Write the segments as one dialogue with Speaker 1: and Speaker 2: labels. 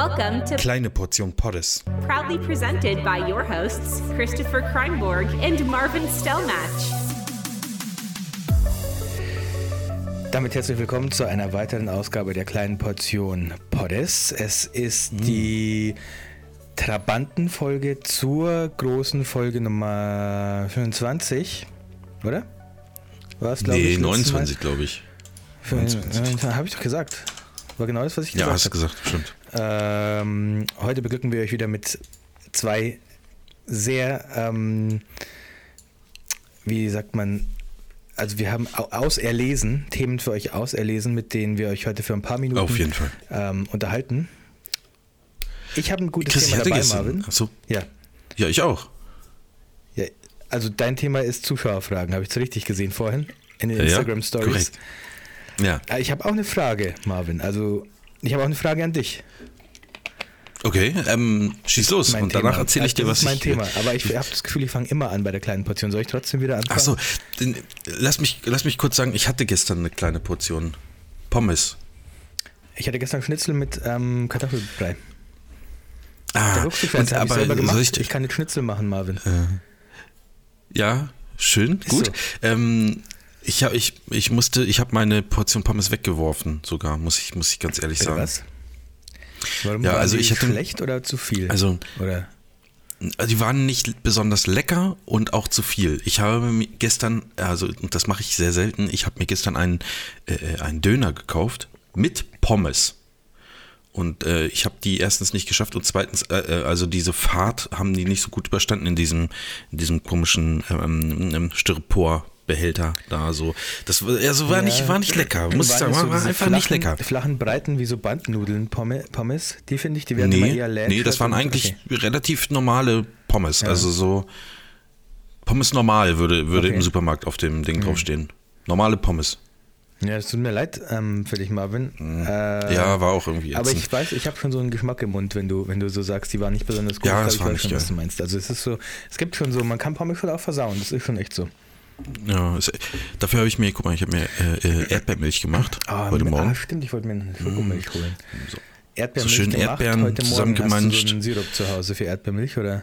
Speaker 1: Welcome to
Speaker 2: Kleine Portion Poddes.
Speaker 1: proudly presented by your hosts, Christopher Kreinborg and Marvin Stellmatch.
Speaker 3: Damit herzlich willkommen zu einer weiteren Ausgabe der kleinen Portion Poddes. Es ist
Speaker 2: Hm.
Speaker 3: die Trabantenfolge zur großen Folge Nummer 25, oder? War es,
Speaker 2: Nee, 29, glaube ich. 29.
Speaker 3: Habe ich doch gesagt. War genau das, was ich
Speaker 2: Ja,
Speaker 3: gesagt
Speaker 2: hast du
Speaker 3: habe.
Speaker 2: gesagt, stimmt.
Speaker 3: Ähm, heute beglücken wir euch wieder mit zwei sehr, ähm, wie sagt man, also wir haben au- auserlesen, Themen für euch auserlesen, mit denen wir euch heute für ein paar Minuten
Speaker 2: Auf jeden Fall.
Speaker 3: Ähm, unterhalten. Ich habe ein gutes
Speaker 2: Chris,
Speaker 3: Thema dabei,
Speaker 2: gestern.
Speaker 3: Marvin.
Speaker 2: Achso.
Speaker 3: Ja,
Speaker 2: Ja, ich auch.
Speaker 3: ja, also dein Thema ist Zuschauerfragen, habe ich so richtig gesehen vorhin in den
Speaker 2: Ja,
Speaker 3: Instagram Stories.
Speaker 2: korrekt. Ja,
Speaker 3: Äh, Ich habe auch eine Frage, Marvin. Also ich habe auch eine Frage an dich.
Speaker 2: okay. Ähm, schieß los und danach erzähle ich dir,
Speaker 3: das
Speaker 2: was
Speaker 3: ist mein
Speaker 2: ich.
Speaker 3: Thema. Aber ich habe das Gefühl, ich fange immer an bei der kleinen Portion. Soll ich trotzdem wieder anfangen?
Speaker 2: Achso, lass mich, lass mich kurz sagen, ich hatte gestern eine kleine Portion Pommes.
Speaker 3: Ich hatte gestern Schnitzel mit ähm, Kartoffelbrei.
Speaker 2: Ah, und,
Speaker 3: ich
Speaker 2: aber
Speaker 3: selber gemacht.
Speaker 2: soll
Speaker 3: Ich,
Speaker 2: ich,
Speaker 3: kann jetzt Schnitzel machen, Marvin.
Speaker 2: ja, schön, gut.
Speaker 3: so.
Speaker 2: Ähm, ich, hab, ich, ich musste, ich habe meine Portion Pommes weggeworfen, sogar, muss ich, muss ich ganz ehrlich sagen.
Speaker 3: was? Warum
Speaker 2: Ja,
Speaker 3: war
Speaker 2: also ich hatte-
Speaker 3: schlecht oder zu viel?
Speaker 2: Also,
Speaker 3: oder
Speaker 2: Also die waren nicht besonders lecker und auch zu viel. Ich habe mir gestern, also und das mache ich sehr selten, ich habe mir gestern einen, äh, einen Döner gekauft mit Pommes. Und äh, ich habe die erstens nicht geschafft und zweitens, äh, äh, also diese Fahrt haben die nicht so gut überstanden in diesem, in diesem komischen ähm, ähm, Styropor-Behälter da so. Das war- also war, nicht, war nicht lecker, muss ich sagen,
Speaker 3: so
Speaker 2: war einfach
Speaker 3: flachen,
Speaker 2: nicht lecker.
Speaker 3: Flachen, breiten wie so Bandnudeln Pomme- Pommes, die finde ich, die werden
Speaker 2: Nee,
Speaker 3: eher länger.
Speaker 2: nee, das waren eigentlich relativ normale Pommes.
Speaker 3: Ja.
Speaker 2: Also so Pommes normal würde, würde
Speaker 3: Okay. Mhm.
Speaker 2: im Supermarkt auf dem Ding draufstehen. Normale Pommes.
Speaker 3: Ja, es tut mir leid ähm, für dich, Marvin. Äh,
Speaker 2: Mhm. ja, war auch irgendwie
Speaker 3: Aber ich weiß, ich habe schon so einen Geschmack im Mund, wenn du, wenn du so sagst, die waren nicht besonders gut.
Speaker 2: Ja,
Speaker 3: Ich
Speaker 2: das war
Speaker 3: ich weiß
Speaker 2: nicht
Speaker 3: schon, was
Speaker 2: geil.
Speaker 3: du meinst. Also es ist so, es gibt schon so, man kann Pommes schon auch versauen, das ist schon echt so.
Speaker 2: Ja, es, dafür habe ich mir, guck mal, ich habe mir äh, äh, Erdbeermilch gemacht
Speaker 3: Ah,
Speaker 2: heute
Speaker 3: mit-
Speaker 2: Morgen.
Speaker 3: Ah, stimmt, ich wollte mir eine Schokomilch holen. Erdbeermilch
Speaker 2: schön
Speaker 3: gemacht,
Speaker 2: Erdbeeren
Speaker 3: heute Morgen. Hast du so einen Sirup zu Hause für Erdbeermilch oder?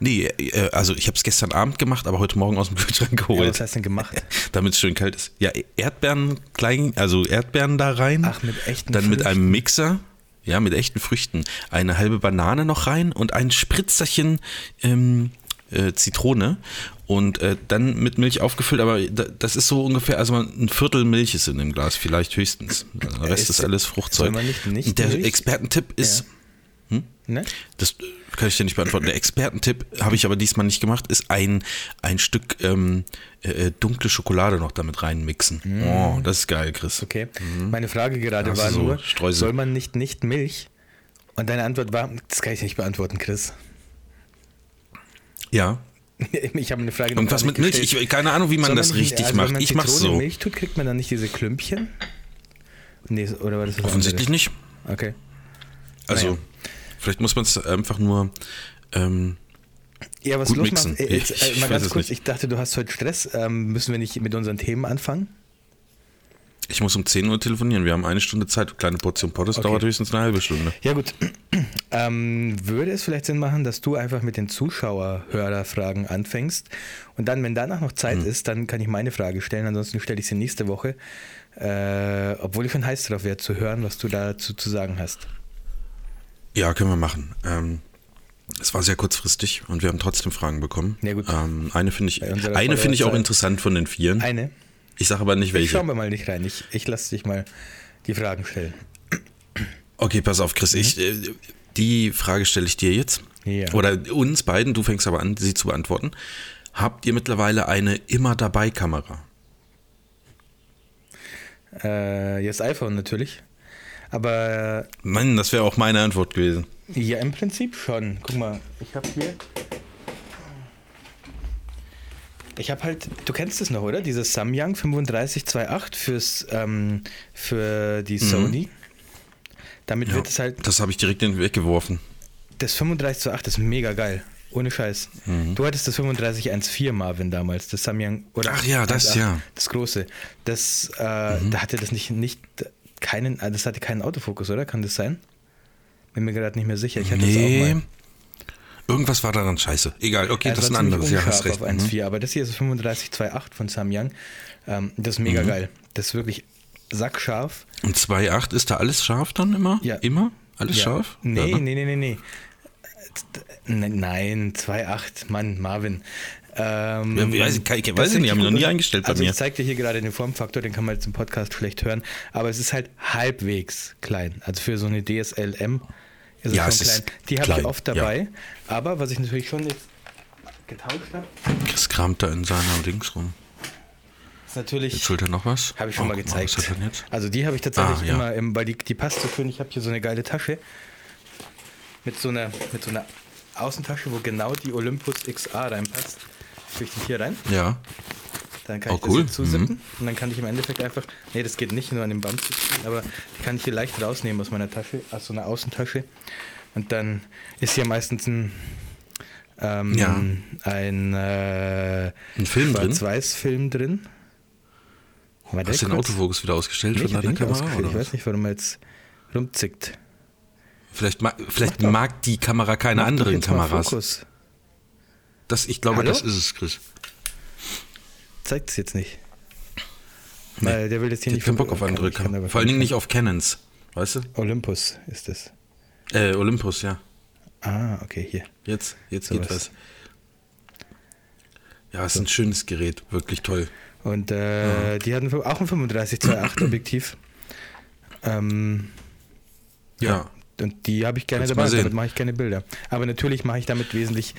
Speaker 2: Nee, äh, also ich habe es gestern Abend gemacht, aber heute Morgen aus dem Kühlschrank
Speaker 3: Ja,
Speaker 2: geholt,
Speaker 3: was hast du denn gemacht?
Speaker 2: damit es schön kalt ist. Ja, Erdbeeren klein, also Erdbeeren da rein.
Speaker 3: Ach, mit echten
Speaker 2: Dann mit
Speaker 3: Früchten.
Speaker 2: einem Mixer, ja, mit echten Früchten, eine halbe Banane noch rein und ein Spritzerchen ähm, äh, Zitrone und äh, dann mit Milch aufgefüllt, aber da, das ist so ungefähr, also ein Viertel Milch ist in dem Glas, vielleicht höchstens. Der Rest
Speaker 3: ist-
Speaker 2: ist alles
Speaker 3: soll
Speaker 2: Fruchtzeug.
Speaker 3: man nicht- nicht
Speaker 2: der
Speaker 3: Milch?
Speaker 2: Expertentipp ist,
Speaker 3: Ne?
Speaker 2: das kann ich dir nicht beantworten. Der Expertentipp habe ich aber diesmal nicht gemacht, ist ein, ein Stück ähm, äh, dunkle Schokolade noch damit reinmixen. Oh, das ist geil, Chris.
Speaker 3: Okay. Meine Frage gerade
Speaker 2: Hast
Speaker 3: war
Speaker 2: so
Speaker 3: nur,
Speaker 2: Streusel?
Speaker 3: soll man nicht nicht Milch? Und deine Antwort war, das kann ich nicht beantworten, Chris.
Speaker 2: Ja.
Speaker 3: Ich habe eine Frage.
Speaker 2: Und was mit
Speaker 3: nicht
Speaker 2: Milch? Ich keine Ahnung, wie man
Speaker 3: Soll
Speaker 2: das
Speaker 3: nicht-
Speaker 2: richtig
Speaker 3: also wenn
Speaker 2: macht.
Speaker 3: man
Speaker 2: Ich
Speaker 3: Zitrone
Speaker 2: so.
Speaker 3: Milch tut, kriegt man dann nicht diese Klümpchen? Nee, oder war das was
Speaker 2: Offensichtlich nicht.
Speaker 3: anderes? Okay.
Speaker 2: Also,
Speaker 3: Naja.
Speaker 2: vielleicht muss man es einfach nur. Ähm,
Speaker 3: Ja, was
Speaker 2: Gut
Speaker 3: los
Speaker 2: mixen.
Speaker 3: macht, äh, jetzt,
Speaker 2: Ich-
Speaker 3: äh, mal ganz kurz,
Speaker 2: nicht.
Speaker 3: ich dachte, du hast heute Stress. Ähm, müssen wir nicht mit unseren Themen anfangen?
Speaker 2: Ich muss um 10 Uhr telefonieren. Wir haben eine Stunde Zeit. Kleine Portion Pottes
Speaker 3: Okay.
Speaker 2: dauert höchstens eine halbe Stunde.
Speaker 3: Ja, gut. Ähm, würde es vielleicht Sinn machen, dass du einfach mit den Zuschauer-Hörerfragen anfängst und dann, wenn danach noch Zeit
Speaker 2: Hm.
Speaker 3: ist, dann kann ich meine Frage stellen. Ansonsten stelle ich sie nächste Woche. Äh, obwohl ich schon heiß drauf wäre, zu hören, was du dazu zu sagen hast.
Speaker 2: Ja, können wir machen. Ähm, es war sehr kurzfristig und wir haben trotzdem Fragen bekommen.
Speaker 3: Ja, gut.
Speaker 2: Ähm, eine finde ich, eine finde ich auch interessant von den vieren.
Speaker 3: Eine.
Speaker 2: Ich sage aber nicht
Speaker 3: Ich
Speaker 2: welche.
Speaker 3: schauen wir mal nicht rein. Ich, ich lasse dich mal die Fragen stellen.
Speaker 2: Okay, pass auf, Chris. Ich, äh, die Frage stelle ich dir jetzt.
Speaker 3: Ja.
Speaker 2: Oder uns beiden. Du fängst aber an, sie zu beantworten. Habt ihr mittlerweile eine immer dabei Kamera?
Speaker 3: Äh, jetzt iPhone natürlich. Aber
Speaker 2: Mann, das wäre auch meine Antwort gewesen.
Speaker 3: ja, im Prinzip schon. Guck mal, ich habe hier. Ich habe halt, du kennst es noch, oder? Dieses Samyang 3528 fürs, ähm, für die Sony. Damit
Speaker 2: Ja,
Speaker 3: wird es halt,
Speaker 2: das habe ich direkt in den Weg geworfen.
Speaker 3: das 3528 ist mega geil. Ohne Scheiß. Du hattest das 3514 Marvin damals, das Samyang. Oder
Speaker 2: Mhm. Ach ja, das
Speaker 3: 1.8,
Speaker 2: ja. Mhm.
Speaker 3: Das große. Das, äh, da hatte das nicht, nicht keinen, das hatte keinen Autofokus, oder? Kann das sein? Bin mir gerade nicht mehr sicher. Ich hatte
Speaker 2: Nee.
Speaker 3: das auch mal.
Speaker 2: Irgendwas war daran scheiße. Egal, okay,
Speaker 3: Ja, es
Speaker 2: das ist ein anderes. Ja, hast recht.
Speaker 3: auf
Speaker 2: Mhm.
Speaker 3: 1.4, aber das hier ist 3528 von Samyang. Ähm, das ist mega
Speaker 2: Mhm.
Speaker 3: geil. Das ist wirklich sackscharf.
Speaker 2: Und 2.8 ist da alles scharf dann immer?
Speaker 3: Ja.
Speaker 2: Immer? Alles
Speaker 3: Ja.
Speaker 2: scharf?
Speaker 3: Nee,
Speaker 2: ja, ne?
Speaker 3: nee, nee, nee, nee. Ne- Nein, 2.8, Mann, Marvin. Ähm,
Speaker 2: Ja, weiß ich- ich- weiß nicht, haben wir noch nie eingestellt bei
Speaker 3: also
Speaker 2: mir.
Speaker 3: Ich zeig dir hier gerade den Formfaktor, den kann man jetzt im Podcast schlecht hören, aber es ist halt halbwegs klein. Also für so eine DSLM ist es
Speaker 2: Ja, es ist
Speaker 3: klein. Die habe ich oft
Speaker 2: ja.
Speaker 3: dabei, aber was ich natürlich schon jetzt getauscht habe,
Speaker 2: Chris kramt da in seiner Dings rum.
Speaker 3: ist natürlich...
Speaker 2: Jetzt holt er noch was.
Speaker 3: Habe ich schon
Speaker 2: Oh,
Speaker 3: mal gezeigt.
Speaker 2: jetzt?
Speaker 3: Also die habe ich tatsächlich
Speaker 2: Ah, ja.
Speaker 3: immer, im, weil die, die passt so schön. Ich habe hier so eine geile Tasche mit so einer, mit so einer Außentasche, wo genau die Olympus XA reinpasst. Tue ich die hier rein,
Speaker 2: Ja.
Speaker 3: Dann kann
Speaker 2: Oh,
Speaker 3: ich das
Speaker 2: cool.
Speaker 3: zusippen und dann kann ich im Endeffekt einfach, nee, das geht nicht nur an dem Band zu ziehen, aber die kann ich hier leicht rausnehmen aus meiner Tasche, aus so einer Außentasche und dann ist hier meistens ein ähm,
Speaker 2: Ja.
Speaker 3: ein, äh,
Speaker 2: Ein Film drin?
Speaker 3: Schwarz-Weiß-Film drin. Warte
Speaker 2: Hast du den. Autofokus wieder ausgestellt
Speaker 3: Nee,
Speaker 2: von deiner Kamera?
Speaker 3: Ich weiß nicht, warum er jetzt rumzickt.
Speaker 2: Vielleicht, vielleicht
Speaker 3: Mach doch.
Speaker 2: mag die Kamera keine
Speaker 3: Mach
Speaker 2: anderen Kameras. Das, ich glaube,
Speaker 3: Hallo?
Speaker 2: das ist es, Chris.
Speaker 3: Zeigt es jetzt nicht. Weil der will jetzt hier
Speaker 2: Ich
Speaker 3: nicht
Speaker 2: keinen Bock auf andere Kameras. Vor allen Dingen nicht auf Canons. Weißt du?
Speaker 3: Olympus ist es.
Speaker 2: Äh, Olympus, ja.
Speaker 3: Ah, okay, hier.
Speaker 2: Jetzt, jetzt
Speaker 3: So
Speaker 2: geht
Speaker 3: was.
Speaker 2: was. Ja, ist ein schönes Gerät. Wirklich toll.
Speaker 3: Und äh, die hatten auch ein 35-2.8 Objektiv. Ähm,
Speaker 2: Ja.
Speaker 3: Und die habe ich gerne
Speaker 2: Kannst
Speaker 3: dabei. Damit mache ich gerne Bilder. Aber natürlich mache ich damit wesentlich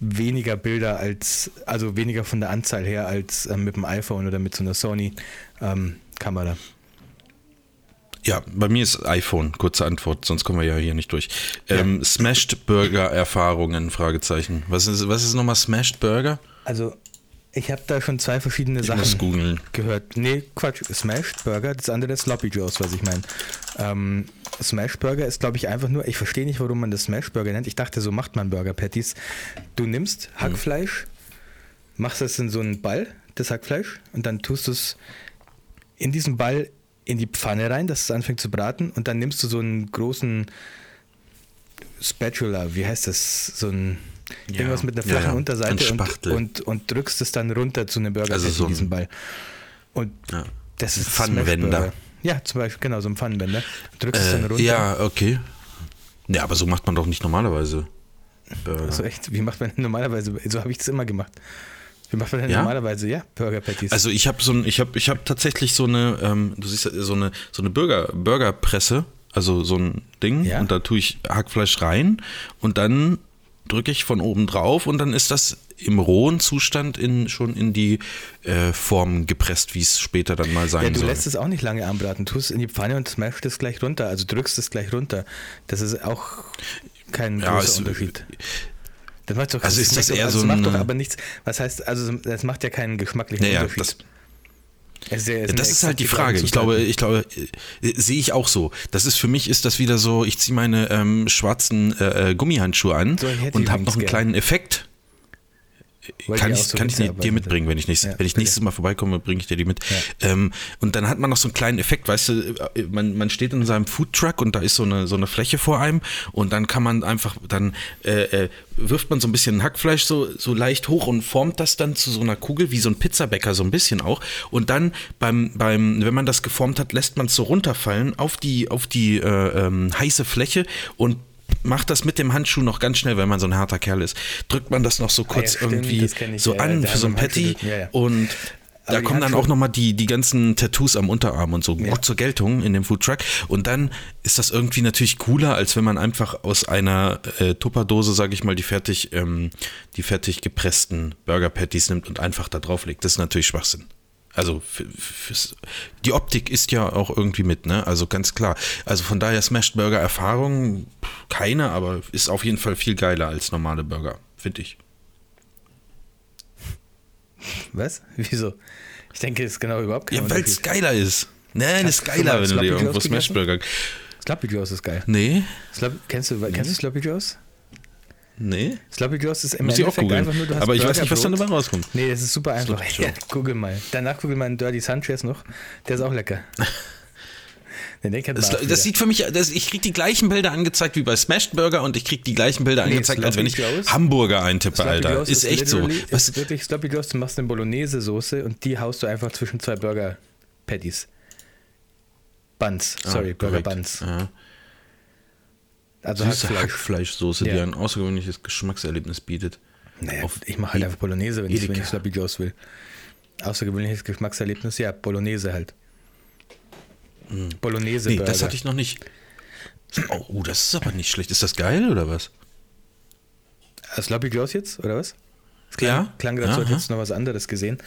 Speaker 3: weniger Bilder als, also weniger von der Anzahl her als ähm, mit dem iPhone oder mit so einer Sony ähm, Kamera.
Speaker 2: Ja, bei mir ist iPhone, kurze Antwort, sonst kommen wir ja hier nicht durch. Ähm, Smashed Burger Erfahrungen, Fragezeichen. Was ist, was ist nochmal Smashed Burger?
Speaker 3: Also ich habe da schon zwei verschiedene
Speaker 2: Ich
Speaker 3: Sachen gehört. Nee, Quatsch. Smashed Burger, das andere ist Sloppy Joes, was ich meine. Ähm, Smash Burger ist, glaube ich, einfach nur, ich verstehe nicht, warum man das Smash Burger nennt. Ich dachte, so macht man Burger Patties. Du nimmst Hackfleisch, machst es in so einen Ball, das Hackfleisch, und dann tust du es in diesen Ball in die Pfanne rein, dass es anfängt zu braten, und dann nimmst du so einen großen Spatula, wie heißt das? So ein
Speaker 2: Ja,
Speaker 3: irgendwas mit einer
Speaker 2: ja,
Speaker 3: flachen
Speaker 2: ja, ein
Speaker 3: Unterseite und, und, und drückst es dann runter zu einem Burger
Speaker 2: Also so ein-
Speaker 3: diesen Ball. Und
Speaker 2: Ja.
Speaker 3: das ist
Speaker 2: Pfannenwender.
Speaker 3: Ja, zum Beispiel, genau, so ein Pfannenwender. Drückst es dann
Speaker 2: Äh,
Speaker 3: runter.
Speaker 2: ja, okay. Ja, aber so macht man doch nicht normalerweise. Burger.
Speaker 3: Also echt, wie macht man denn normalerweise? So habe ich das immer gemacht. Wie macht man denn
Speaker 2: Ja?
Speaker 3: normalerweise? Ja, Burger Patties.
Speaker 2: Also ich habe so ein, ich habe, ich habe tatsächlich so eine, ähm, du siehst ja, so eine, so eine Burger, Burgerpresse, also so ein Ding,
Speaker 3: Ja.
Speaker 2: und da tue ich Hackfleisch rein und dann drücke ich von oben drauf und dann ist das im rohen Zustand in, schon in die äh, Form gepresst, wie es später dann mal sein
Speaker 3: ja, du
Speaker 2: soll.
Speaker 3: lässt es auch nicht lange anbraten. Tust es in die Pfanne und smashst es gleich runter. Also drückst es gleich runter. Das ist auch kein
Speaker 2: Ja,
Speaker 3: großer Unterschied. Das macht doch
Speaker 2: Also ist das
Speaker 3: schmeckt doch-
Speaker 2: eher
Speaker 3: also
Speaker 2: so
Speaker 3: macht doch aber nichts. Was heißt, also das macht ja keinen geschmacklichen
Speaker 2: Naja,
Speaker 3: Unterschied.
Speaker 2: das,
Speaker 3: Es ist ja-
Speaker 2: Ja,
Speaker 3: sind
Speaker 2: das ist halt die Frage. Ich glaube, ich glaube, äh, sehe ich auch so. Das ist für mich ist das wieder so. Ich ziehe meine ähm, schwarzen äh, äh, Gummihandschuhe an
Speaker 3: So,
Speaker 2: und habe noch einen
Speaker 3: übrigens
Speaker 2: kleinen Effekt.
Speaker 3: Weil
Speaker 2: Kann
Speaker 3: die
Speaker 2: ich,
Speaker 3: so
Speaker 2: kann ich
Speaker 3: Witze
Speaker 2: dir- mitbringen, wenn ich, nächstes,
Speaker 3: Ja,
Speaker 2: wenn ich nächstes Mal vorbeikomme, bringe ich dir die mit.
Speaker 3: Ja.
Speaker 2: Ähm, und dann hat man noch so einen kleinen Effekt, weißt du, äh, man, man steht in seinem Foodtruck und da ist so eine, so eine Fläche vor einem und dann kann man einfach, dann äh, äh, wirft man so ein bisschen Hackfleisch so, so leicht hoch und formt das dann zu so einer Kugel, wie so ein Pizzabäcker so ein bisschen auch. Und dann beim, beim wenn man das geformt hat, lässt man es so runterfallen auf die, auf die äh, ähm, heiße Fläche und macht das mit dem Handschuh noch ganz schnell, wenn man so ein harter Kerl ist. Drückt man das noch so kurz
Speaker 3: Ah stimmt,
Speaker 2: irgendwie so
Speaker 3: ja,
Speaker 2: an für so ein
Speaker 3: Handschuh
Speaker 2: Patty
Speaker 3: ja, ja.
Speaker 2: und da kommen dann auch nochmal die, die ganzen Tattoos am Unterarm und so
Speaker 3: Ja.
Speaker 2: gut zur Geltung in dem Foodtruck. Und dann ist das irgendwie natürlich cooler, als wenn man einfach aus einer äh, Tupperdose, sage ich mal, die fertig, ähm, die fertig gepressten Burger Patties nimmt und einfach da drauf legt. Das ist natürlich Schwachsinn. Also die Optik ist ja auch irgendwie mit, ne? Also ganz klar. Also von daher Smashed Burger Erfahrung keine, aber ist auf jeden Fall viel geiler als normale Burger, finde ich.
Speaker 3: Was? Wieso? Ich denke, es ist genau überhaupt kein
Speaker 2: Ja, weil es geiler ist. Nein,
Speaker 3: Hast
Speaker 2: ist geiler, wenn du dir irgendwo Smash
Speaker 3: gegessen?
Speaker 2: Burger.
Speaker 3: Sloppy Joes ist geil.
Speaker 2: Nee,
Speaker 3: Slop, kennst, du, kennst du Sloppy Joes?
Speaker 2: Nee.
Speaker 3: Sloppy Joes ist im
Speaker 2: Muss
Speaker 3: Endeffekt einfach nur, du hast
Speaker 2: Aber ich weiß nicht, was dann dabei rauskommt.
Speaker 3: Nee, das ist super einfach. Ja, google mal. Danach google mal einen Dirty Sanchez noch. Der ist auch lecker. Man
Speaker 2: Das, das sieht für mich, das, ich krieg die gleichen Bilder angezeigt wie bei Smashed Burger und ich krieg die gleichen Bilder
Speaker 3: Nee,
Speaker 2: angezeigt, als wenn ich
Speaker 3: Joes-
Speaker 2: Hamburger eintippe,
Speaker 3: Sloppy
Speaker 2: Alter.
Speaker 3: Joes
Speaker 2: Ist echt so. Was,
Speaker 3: Ist wirklich Sloppy Joes, du machst eine Bolognese-Soße und die haust du einfach zwischen zwei Burger-Patties. Buns, sorry,
Speaker 2: Ah,
Speaker 3: Burger. Buns.
Speaker 2: Ja.
Speaker 3: Also
Speaker 2: Süße
Speaker 3: Hackfleisch.
Speaker 2: Hackfleischsoße, die
Speaker 3: Ja.
Speaker 2: ein außergewöhnliches Geschmackserlebnis bietet.
Speaker 3: Naja,
Speaker 2: Auf
Speaker 3: ich mache halt
Speaker 2: E-
Speaker 3: einfach Bolognese, wenn ich, wenn
Speaker 2: Edeka.
Speaker 3: ich Sloppy Joes will. Außergewöhnliches Geschmackserlebnis, ja, Bolognese halt. Bolognese
Speaker 2: Nee,
Speaker 3: Burger.
Speaker 2: das hatte ich noch nicht. Oh, oh, das ist aber nicht schlecht. Ist das geil oder was?
Speaker 3: Sloppy Joes jetzt, oder was? Es klang,
Speaker 2: Ja.
Speaker 3: klang als
Speaker 2: Aha.
Speaker 3: hättest du noch was anderes gesehen.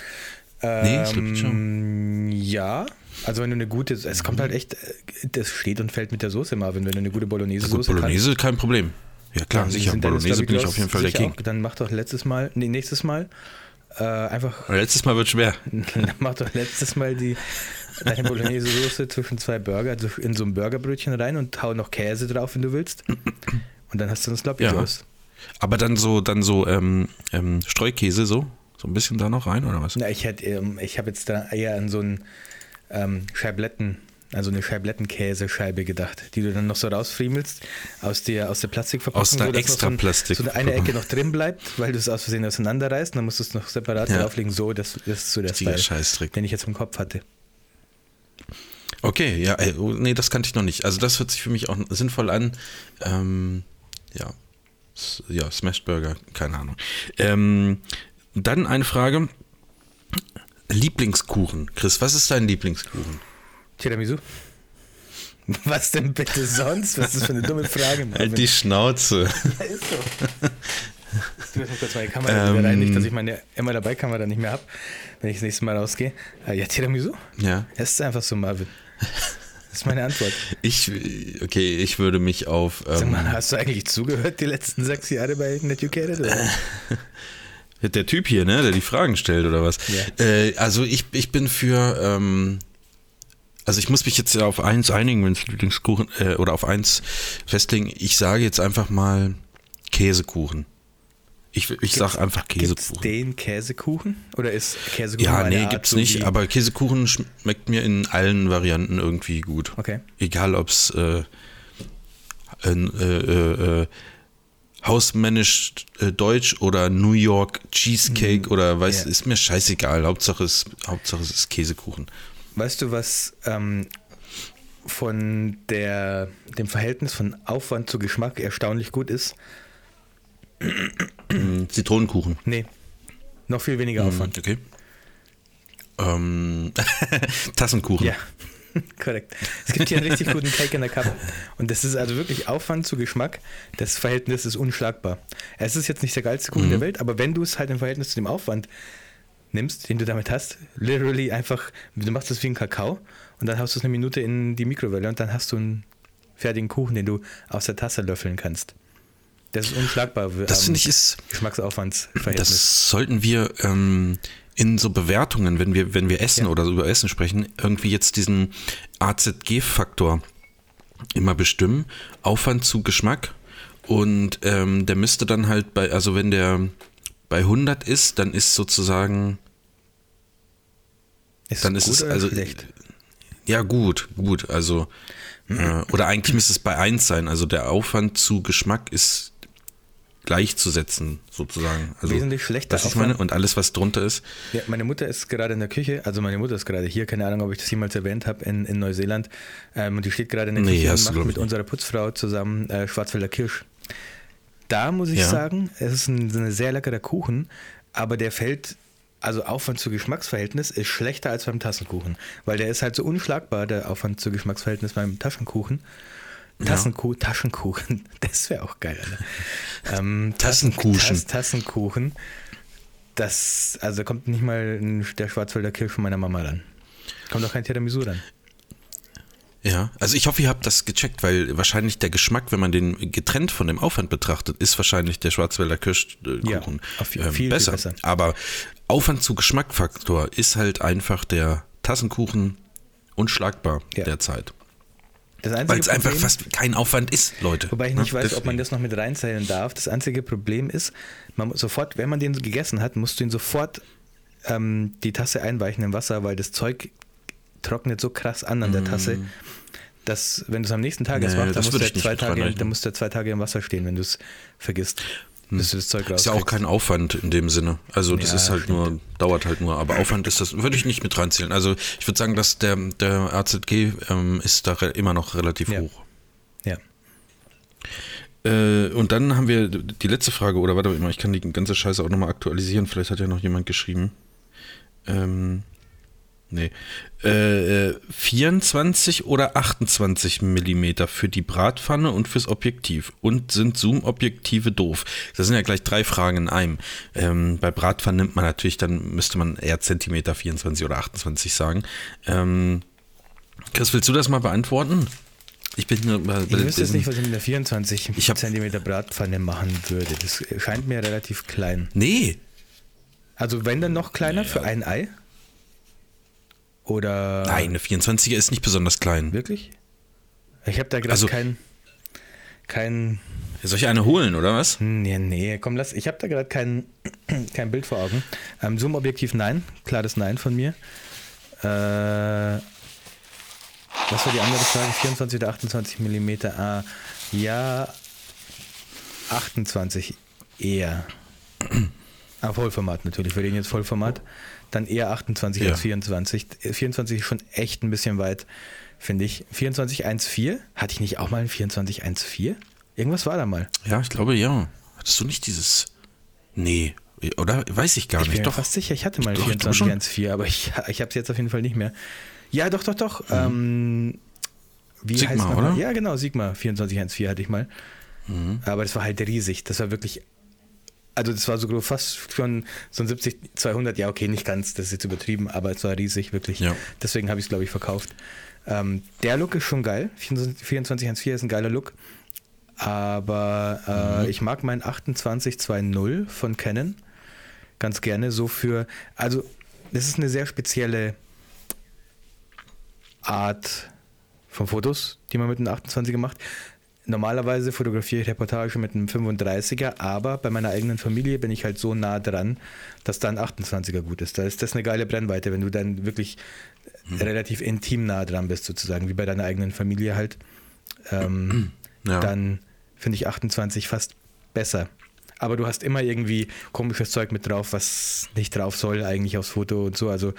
Speaker 2: Nee, Sloppy Joe.
Speaker 3: Ähm, ja, also wenn du eine gute, es kommt halt echt, äh, das steht und fällt mit der Soße, Marvin, wenn du eine gute
Speaker 2: Gut,
Speaker 3: Bolognese-Soße
Speaker 2: Bolognese, kein Problem. Ja klar,
Speaker 3: Dann
Speaker 2: sicher. Bolognese bin ich auf jeden Fall der King.
Speaker 3: Auch, dann mach doch letztes Mal, nee, nächstes Mal, äh, einfach,
Speaker 2: Letztes Mal wird schwer.
Speaker 3: mach doch letztes Mal die, deine Bolognese-Soße zwischen zwei Burger, also in so ein Burgerbrötchen rein und hau noch Käse drauf, wenn du willst. Und dann hast du ein Sloppy
Speaker 2: Ja.
Speaker 3: Joes.
Speaker 2: Aber dann so, dann so ähm, ähm, Streukäse so, so ein bisschen da noch rein oder was?
Speaker 3: Na, ich hätte, ähm, ich habe jetzt da eher an so ein ähm, Scheibletten, also eine Scheiblettenkäsescheibe gedacht, die du dann noch so rausfriemelst aus der, aus der Plastikverpackung.
Speaker 2: Aus der
Speaker 3: sodass noch so, ein, so eine Ecke noch drin bleibt, weil du es aus Versehen auseinanderreißt, dann musst du es noch separat
Speaker 2: Ja.
Speaker 3: drauflegen. So, das, das ist so der Style,
Speaker 2: Scheißtrick.
Speaker 3: den ich jetzt im Kopf hatte.
Speaker 2: Okay, ja, ey, oh, nee, das kannte ich noch nicht. Also das hört sich für mich auch sinnvoll an. Ähm, ja, S- ja, Smashed Burger, keine Ahnung. Ähm, dann eine Frage. Lieblingskuchen. Chris, was ist dein Lieblingskuchen?
Speaker 3: Tiramisu? Was denn bitte sonst? Was ist das für eine dumme Frage? Marvin?
Speaker 2: Halt die Schnauze.
Speaker 3: ist so. Ich muss mal kurz meine Kamera wieder rein, nicht, dass ich meine immer dabei Kamera nicht mehr habe, wenn ich das nächste Mal rausgehe. Äh, Ja, Tiramisu?
Speaker 2: Ja.
Speaker 3: Es ist einfach so, Marvin. Das ist meine Antwort.
Speaker 2: Ich, okay, ich würde mich auf.
Speaker 3: Sag
Speaker 2: Ähm,
Speaker 3: mal, hast du eigentlich zugehört die letzten sechs Jahre bei Netucated? Oder?
Speaker 2: Der Typ hier, ne, der die Fragen stellt oder was?
Speaker 3: Ja.
Speaker 2: Äh, also ich, ich bin für, ähm, also ich muss mich jetzt auf eins einigen, wenn es Lieblingskuchen, äh, oder auf eins festlegen. Ich sage jetzt einfach mal Käsekuchen. Ich, ich sage einfach
Speaker 3: Gibt's
Speaker 2: Käsekuchen.
Speaker 3: den Käsekuchen? Oder ist Käsekuchen
Speaker 2: Ja, nee,
Speaker 3: Art
Speaker 2: gibt's
Speaker 3: so
Speaker 2: nicht, aber Käsekuchen schmeckt mir in allen Varianten irgendwie gut.
Speaker 3: Okay.
Speaker 2: Egal ob's äh, äh, äh, äh, hausmännisch äh, deutsch oder New York Cheesecake oder weiß,
Speaker 3: ja.
Speaker 2: ist mir scheißegal. Hauptsache es, Hauptsache es ist Käsekuchen.
Speaker 3: Weißt du, was ähm, von der, dem Verhältnis von Aufwand zu Geschmack erstaunlich gut ist?
Speaker 2: Mm, Zitronenkuchen.
Speaker 3: Nee, noch viel weniger Aufwand.
Speaker 2: Okay. Ähm, Tassenkuchen.
Speaker 3: Ja, korrekt. Es gibt hier einen richtig guten Cake in der Cup. Und das ist also wirklich Aufwand zu Geschmack. Das Verhältnis ist unschlagbar. Es ist jetzt nicht der geilste Kuchen der Welt, aber wenn du es halt im Verhältnis zu dem Aufwand nimmst, den du damit hast, literally einfach, du machst das wie ein Kakao und dann haust du es eine Minute in die Mikrowelle und dann hast du einen fertigen Kuchen, den du aus der Tasse löffeln kannst. Das ist unschlagbar.
Speaker 2: Das
Speaker 3: ähm,
Speaker 2: finde ich ist,
Speaker 3: Geschmacksaufwandsverhältnis.
Speaker 2: das sollten wir ähm, in so Bewertungen, wenn wir, wenn wir essen
Speaker 3: Ja.
Speaker 2: oder so über Essen sprechen, irgendwie jetzt diesen AZG-Faktor immer bestimmen. Aufwand zu Geschmack. Und ähm, der müsste dann halt bei, also wenn der bei 100 ist, dann ist sozusagen,
Speaker 3: ist
Speaker 2: dann ist es also
Speaker 3: schlecht?
Speaker 2: ja gut, gut, also äh, oder eigentlich müsste es bei 1 sein, also der Aufwand zu Geschmack ist gleichzusetzen sozusagen. Also,
Speaker 3: Wesentlich schlechter
Speaker 2: was ich meine und alles was drunter ist.
Speaker 3: Ja, meine Mutter ist gerade in der Küche, also meine Mutter ist gerade hier, keine Ahnung, ob ich das jemals erwähnt habe, in, in Neuseeland. Ähm, und die steht gerade in der Küche und macht mit unserer Putzfrau zusammen äh, Schwarzwälder Kirsch. Da muss ich
Speaker 2: Ja.
Speaker 3: sagen, es ist ein, ein sehr leckerer Kuchen, aber der fällt, also Aufwand zu Geschmacksverhältnis ist schlechter als beim Tassenkuchen, weil der ist halt so unschlagbar, der Aufwand zu Geschmacksverhältnis beim Taschenkuchen. Tassenku Taschenkuchen, das wäre auch geil. Alter. Ähm, Tassen-
Speaker 2: Tassenkuchen.
Speaker 3: Tass Tassenkuchen. Das, also kommt nicht mal der Schwarzwälder Kirsch von meiner Mama ran. Kommt auch kein Tiramisu ran.
Speaker 2: Ja, also ich hoffe, ihr habt das gecheckt, weil wahrscheinlich der Geschmack, wenn man den getrennt von dem Aufwand betrachtet, ist wahrscheinlich der Schwarzwälder Kirschkuchen
Speaker 3: Ja, auf viel-
Speaker 2: ähm,
Speaker 3: viel, viel
Speaker 2: besser.
Speaker 3: besser.
Speaker 2: Aber Aufwand zu Geschmackfaktor ist halt einfach der Tassenkuchen unschlagbar
Speaker 3: Ja.
Speaker 2: derzeit. Weil es einfach fast kein Aufwand ist, Leute.
Speaker 3: Wobei ich nicht
Speaker 2: Ne?
Speaker 3: weiß, ob man
Speaker 2: Deswegen.
Speaker 3: das noch mit reinzählen darf. Das einzige Problem ist, man sofort, wenn man den gegessen hat, musst du ihn sofort ähm, die Tasse einweichen im Wasser, weil das Zeug trocknet so krass an an der Tasse, dass wenn du es am nächsten Tag erst
Speaker 2: Nee,
Speaker 3: machst, dann musst, du zwei Tage, dann musst du zwei Tage im Wasser stehen, wenn du es vergisst, bis du das Zeug.
Speaker 2: Ist ja auch kein Aufwand in dem Sinne. Also das
Speaker 3: Ja,
Speaker 2: ist halt
Speaker 3: stimmt.
Speaker 2: nur, dauert halt nur, aber Aufwand ist das, würde ich nicht mit reinzählen. Also ich würde sagen, dass der, der AZG ähm, ist da immer noch relativ
Speaker 3: Ja.
Speaker 2: hoch.
Speaker 3: Ja.
Speaker 2: Äh, und dann haben wir die letzte Frage, oder warte mal, ich kann die ganze Scheiße auch nochmal aktualisieren, vielleicht hat ja noch jemand geschrieben. Ähm, nee. Äh, äh, 24 oder 28 Millimeter für die Bratpfanne und fürs Objektiv. Und sind Zoom-Objektive doof? Das sind ja gleich drei Fragen in einem. Ähm, bei Bratpfannen nimmt man natürlich, dann müsste man eher Zentimeter 24 oder 28 sagen. Ähm, Chris, willst du das mal beantworten? Ich bin nur bei,
Speaker 3: Ich wüsste jetzt nicht, was ich mit der 24
Speaker 2: Ich
Speaker 3: cm Bratpfanne machen würde. Das scheint mir relativ klein.
Speaker 2: Nee,
Speaker 3: Also wenn dann noch kleiner für ein Ei? Oder
Speaker 2: Nein, eine 24er ist nicht besonders klein.
Speaker 3: wirklich? Ich habe da gerade
Speaker 2: Also-
Speaker 3: kein kein
Speaker 2: Soll ich eine holen, oder was?
Speaker 3: nee, nee, komm, lass, ich habe da gerade kein kein Bild vor Augen. Ähm, Zoom Objektiv nein, klares Nein von mir. Äh was war die andere Frage? 24 oder 28 Millimeter? Ah, ja, 28 eher. Ah, Vollformat natürlich. Wir reden jetzt Vollformat. Dann eher 28
Speaker 2: Ja.
Speaker 3: als 24. Äh, 24 ist schon echt ein bisschen weit, finde ich. 24.1.4? Hatte ich nicht auch mal ein 24.1.4? Irgendwas war da mal.
Speaker 2: Ja, ich glaube ja. Hattest du nicht dieses. Nee, oder? Weiß ich gar
Speaker 3: Ich bin
Speaker 2: nicht.
Speaker 3: mir
Speaker 2: Doch.
Speaker 3: fast sicher, ich hatte mal
Speaker 2: Doch, ich glaub schon.
Speaker 3: 24.1.4, aber ich, ich habe es jetzt auf jeden Fall nicht mehr. Ja, doch, doch, doch. Ähm, wie
Speaker 2: Mhm. Sigma,
Speaker 3: heißt
Speaker 2: oder?
Speaker 3: Ja, genau, Sigma 24.1.4 hatte ich mal.
Speaker 2: Mhm.
Speaker 3: Aber das war halt riesig. Das war wirklich. Also, das war so fast schon so ein 70, 200. Ja, okay, nicht ganz, das ist jetzt übertrieben, aber es war riesig, wirklich.
Speaker 2: Ja.
Speaker 3: Deswegen habe ich es, glaube ich, verkauft. Ähm, der Look ist schon geil. 24.1.4 ist ein geiler Look. Aber äh,
Speaker 2: Mhm.
Speaker 3: ich mag meinen 28.2.0 von Canon ganz gerne so für. Also, das ist eine sehr spezielle Art von Fotos, die man mit einem 28er macht. Normalerweise fotografiere ich Reportage mit einem 35er, aber bei meiner eigenen Familie bin ich halt so nah dran, dass da ein 28er gut ist. Da ist das eine geile Brennweite, wenn du dann wirklich relativ intim nah dran bist, sozusagen, wie bei deiner eigenen Familie halt. Ähm,
Speaker 2: Ja.
Speaker 3: Dann finde ich 28 fast besser. Aber du hast immer irgendwie komisches Zeug mit drauf, was nicht drauf soll, eigentlich aufs Foto und so. Also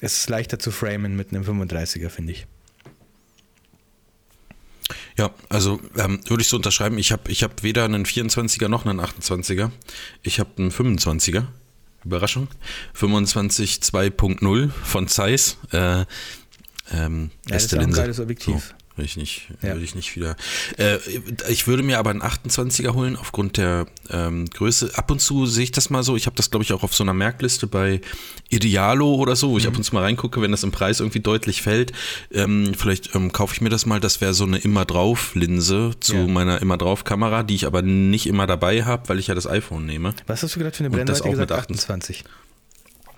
Speaker 3: es ist leichter zu framen mit einem 35er, finde ich.
Speaker 2: Ja, also ähm, würde ich so unterschreiben. Ich habe ich hab weder einen 24er noch einen 28er. Ich habe einen 25er. Überraschung. 25 2.0 von Zeiss. Äh, ähm,
Speaker 3: Ja, das ist auch ein
Speaker 2: Linse.
Speaker 3: geiles Objektiv.
Speaker 2: So. Will ich nicht,
Speaker 3: Ja.
Speaker 2: will ich nicht wieder. Äh, ich würde mir aber einen 28er holen aufgrund der ähm, Größe. Ab und zu sehe ich das mal so. Ich habe das, glaube ich, auch auf so einer Merkliste bei Idealo oder so, wo ich ab und zu mal reingucke, wenn das im Preis irgendwie deutlich fällt. Ähm, vielleicht ähm, kaufe ich mir das mal. Das wäre so eine immer drauf Linse zu
Speaker 3: Ja.
Speaker 2: meiner immer drauf Kamera, die ich aber nicht immer dabei habe, weil ich ja das iPhone nehme.
Speaker 3: Was hast du gerade für eine
Speaker 2: Und das
Speaker 3: Brennweite
Speaker 2: auch
Speaker 3: gesagt?
Speaker 2: mit
Speaker 3: 28.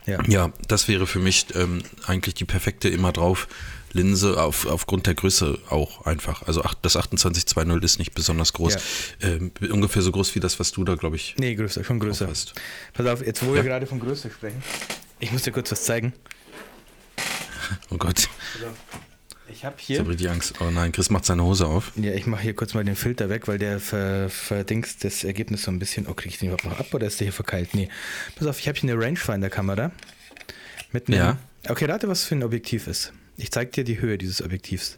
Speaker 3: Ja.
Speaker 2: Ja, das wäre für mich ähm, eigentlich die perfekte immer drauf Linse auf, aufgrund der Größe auch einfach. Also ach, das 2820 ist nicht besonders groß. Ähm, ungefähr so groß wie das, was du da, glaube ich,
Speaker 3: Nee, größer, schon größer.
Speaker 2: hast.
Speaker 3: Pass auf, jetzt wo
Speaker 2: Ja.
Speaker 3: wir gerade von Größe sprechen. Ich muss dir kurz was zeigen.
Speaker 2: Oh Gott,
Speaker 3: Ich habe hier.
Speaker 2: habe richtig Angst. Oh nein, Chris macht seine Hose auf.
Speaker 3: Ja, ich mache hier kurz mal den Filter weg, weil der ver, verdingst das Ergebnis so ein bisschen. Oh, krieg ich den überhaupt noch ab oder ist der hier verkeilt? Nee. Pass auf, ich habe hier eine Rangefinder-Kamera. Mit einem.
Speaker 2: Ja.
Speaker 3: Okay, rate, was für ein Objektiv ist. Ich zeig dir die Höhe dieses Objektivs.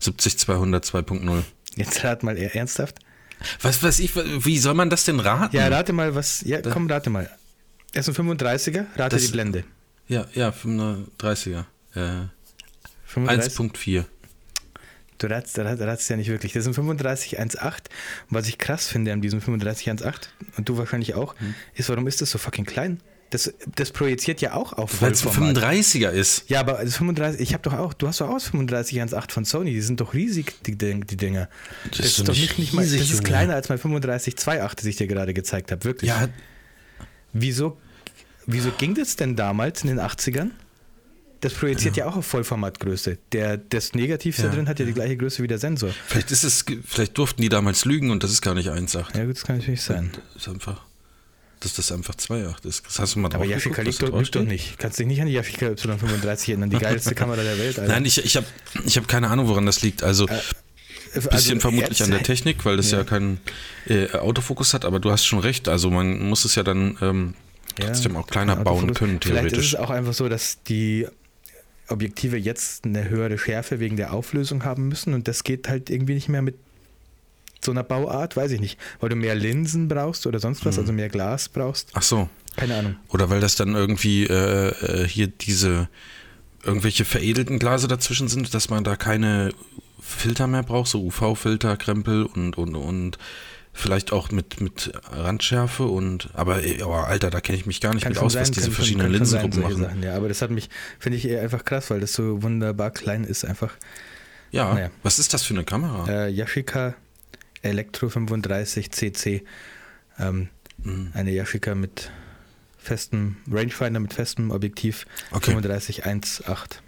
Speaker 2: 70 200 2.0.
Speaker 3: Jetzt rat mal ernsthaft.
Speaker 2: Was weiß ich, wie soll man das denn raten?
Speaker 3: Ja, rate mal, was. Ja, komm, rate mal. Er ist ein 35er, rate
Speaker 2: Das-
Speaker 3: die Blende.
Speaker 2: ja, ja 35er. Äh,
Speaker 3: 35.
Speaker 2: 1.4.
Speaker 3: Du ratst, ratst, ratst ja nicht wirklich. Das ist ein 3518. Und was ich krass finde an diesem 3518, und du wahrscheinlich auch,
Speaker 2: Hm.
Speaker 3: ist, warum ist das so fucking klein? Das, das projiziert ja auch auf
Speaker 2: Weil es ein
Speaker 3: Vollformat.
Speaker 2: 35er ist.
Speaker 3: Ja, aber das 35, ich habe doch auch, du hast doch auch das 3518 von Sony, die sind doch riesig, die, die Dinger. Das,
Speaker 2: ist
Speaker 3: ist
Speaker 2: doch nicht
Speaker 3: nicht, mal, das ist kleiner als mein 3528, das ich dir gerade gezeigt habe, wirklich.
Speaker 2: Ja,
Speaker 3: Wieso, wieso ging das denn damals in den 80ern? Das projiziert ja, auch auf Vollformatgröße. Der, das Negativ da
Speaker 2: Ja,
Speaker 3: drin hat ja, die gleiche Größe wie der Sensor.
Speaker 2: vielleicht ist es, vielleicht durften die damals lügen und das ist gar nicht 1,8.
Speaker 3: Ja, gut, das kann natürlich sein.
Speaker 2: Das ist einfach. Dass das einfach 2.8 ist. Das hast du mal
Speaker 3: Aber liegt
Speaker 2: was da
Speaker 3: doch, nicht. Kannst dich nicht an die Yashica Y35 erinnern. Die geilste Kamera der Welt, Alter.
Speaker 2: Nein, ich, ich habe ich hab keine Ahnung, woran das liegt. Also
Speaker 3: Also,
Speaker 2: bisschen vermutlich an der Technik, weil das ja,
Speaker 3: Ja.
Speaker 2: keinen äh, Autofokus hat, aber du hast schon recht. Also man muss es ja dann ähm, trotzdem auch kleiner
Speaker 3: ja,
Speaker 2: bauen können,
Speaker 3: Vielleicht ist
Speaker 2: theoretisch.
Speaker 3: es auch einfach so, dass die Objektive jetzt eine höhere Schärfe wegen der Auflösung haben müssen und das geht halt irgendwie nicht mehr mit so einer Bauart, weiß ich nicht, weil du mehr Linsen brauchst oder sonst was, also mehr Glas brauchst.
Speaker 2: Ach so.
Speaker 3: Keine Ahnung.
Speaker 2: Oder weil das dann irgendwie äh, äh, hier diese irgendwelche veredelten Glase dazwischen sind, dass man da keine Filter mehr braucht, so UV-Filter, Krempel und, und, und vielleicht auch mit, mit Randschärfe und aber, äh, aber Alter, da kenne ich mich gar nicht
Speaker 3: Kann
Speaker 2: mit aus, was
Speaker 3: sein,
Speaker 2: diese
Speaker 3: kann schon-
Speaker 2: verschiedenen
Speaker 3: schon
Speaker 2: Linsengruppen machen.
Speaker 3: Sachen, ja, aber das hat mich, finde ich eher einfach krass, weil das so wunderbar klein ist einfach.
Speaker 2: Ja,
Speaker 3: Naja.
Speaker 2: was ist das für eine Kamera?
Speaker 3: Äh, Yashica Electro 35 CC. Ähm,
Speaker 2: Mhm.
Speaker 3: Eine Yashica mit festem Rangefinder, mit festem Objektiv
Speaker 2: Okay.
Speaker 3: 35 1.8.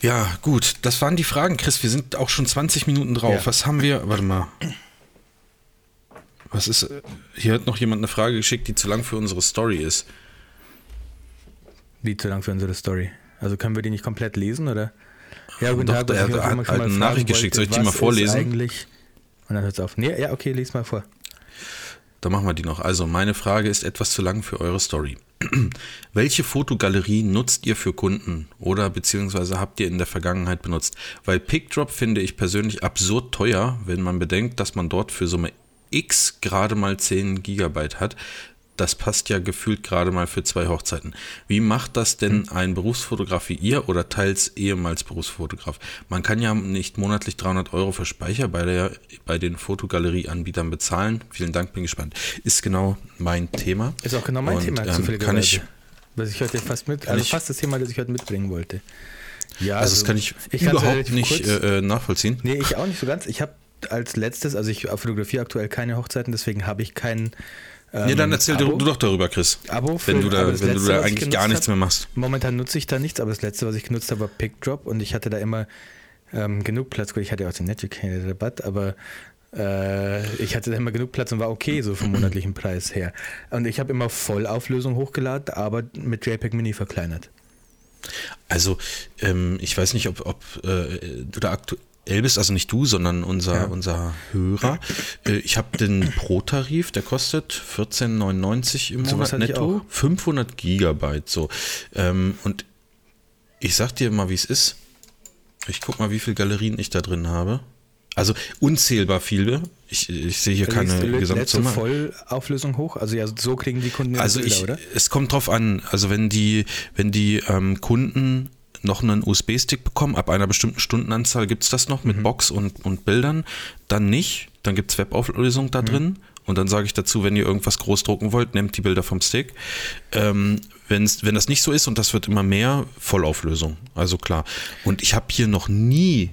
Speaker 2: Ja, gut, das waren die Fragen, Chris. Wir sind auch schon 20 Minuten drauf.
Speaker 3: Ja.
Speaker 2: Was haben wir? Warte mal. Was ist. äh, Hier hat noch jemand eine Frage geschickt, die zu lang für unsere Story ist.
Speaker 3: Wie zu lang für unsere Story. Also können wir die nicht komplett lesen, oder? Ja,
Speaker 2: Doch,
Speaker 3: was
Speaker 2: der
Speaker 3: ich
Speaker 2: hat- hat eine Nachricht geschickt. Soll ich die mal vorlesen?
Speaker 3: Eigentlich? Und dann hört es auf. Nee, ja, okay, lies mal vor.
Speaker 2: Da machen wir die noch. Also, meine Frage ist etwas zu lang für eure Story. Welche Fotogalerie nutzt ihr für Kunden oder beziehungsweise habt ihr in der Vergangenheit benutzt? Weil PickDrop finde ich persönlich absurd teuer, wenn man bedenkt, dass man dort für Summe X gerade mal 10 Gigabyte hat. Das passt ja gefühlt gerade mal für zwei Hochzeiten. Wie macht das denn ein Berufsfotograf wie ihr oder teils ehemals Berufsfotograf? Man kann ja nicht monatlich 300 Euro für Speicher bei, der, bei den Fotogalerieanbietern bezahlen. Vielen Dank, bin gespannt. Ist genau mein Thema.
Speaker 3: Ist auch genau mein
Speaker 2: Und,
Speaker 3: Thema,
Speaker 2: ähm, kann ich,
Speaker 3: Was ich heute fast mit, also
Speaker 2: ich-
Speaker 3: fast das Thema, das ich heute mitbringen wollte. Ja,
Speaker 2: also das kann ich,
Speaker 3: kann's
Speaker 2: überhaupt nicht äh, äh, nachvollziehen.
Speaker 3: Nee, ich auch nicht so ganz. Ich habe als letztes, also ich fotografiere aktuell keine Hochzeiten, deswegen habe ich keinen. Ähm,
Speaker 2: nee, dann erzähl
Speaker 3: Abo.
Speaker 2: du doch darüber, Chris.
Speaker 3: Abo für-
Speaker 2: wenn du da,
Speaker 3: das
Speaker 2: wenn du
Speaker 3: Letzte,
Speaker 2: da
Speaker 3: was ich
Speaker 2: eigentlich gar nichts
Speaker 3: hab-
Speaker 2: mehr machst.
Speaker 3: Momentan nutze ich da nichts, aber das letzte, was ich genutzt habe, war PickDrop und ich hatte da immer ähm, genug Platz. Gut, ich hatte ja auch den Educated-Rabatt, aber äh, ich hatte da immer genug Platz und war okay, so vom monatlichen Preis her. Und ich habe immer Vollauflösung hochgeladen, aber mit JPEG Mini verkleinert.
Speaker 2: Also, ähm, ich weiß nicht, ob, ob äh, du da aktuell bist, also nicht du, sondern unser,
Speaker 3: Ja.
Speaker 2: unser Hörer. Äh, ich habe den Pro-Tarif, der kostet 14,99 im
Speaker 3: Sowas
Speaker 2: Monat netto,
Speaker 3: auch.
Speaker 2: 500 Gigabyte so. Ähm, und ich sag dir mal, wie es ist. Ich guck mal, wie viele Galerien ich da drin habe. Also unzählbar viele. Ich, ich sehe hier keine Gesamtsumme.
Speaker 3: Vollauflösung hoch? Also ja, so kriegen die Kunden
Speaker 2: Also
Speaker 3: Bilder,
Speaker 2: ich,
Speaker 3: oder?
Speaker 2: es kommt drauf an. Also wenn die, wenn die ähm, Kunden noch einen USB-Stick bekommen, ab einer bestimmten Stundenanzahl gibt es das noch
Speaker 3: Mhm.
Speaker 2: mit Box und, und Bildern, dann nicht. Dann gibt es Webauflösung
Speaker 3: Mhm.
Speaker 2: da drin. Und dann sage ich dazu, wenn ihr irgendwas groß drucken wollt, nehmt die Bilder vom Stick. Ähm, wenn's, wenn das nicht so ist und das wird immer mehr, Vollauflösung. Also klar. Und ich habe hier noch nie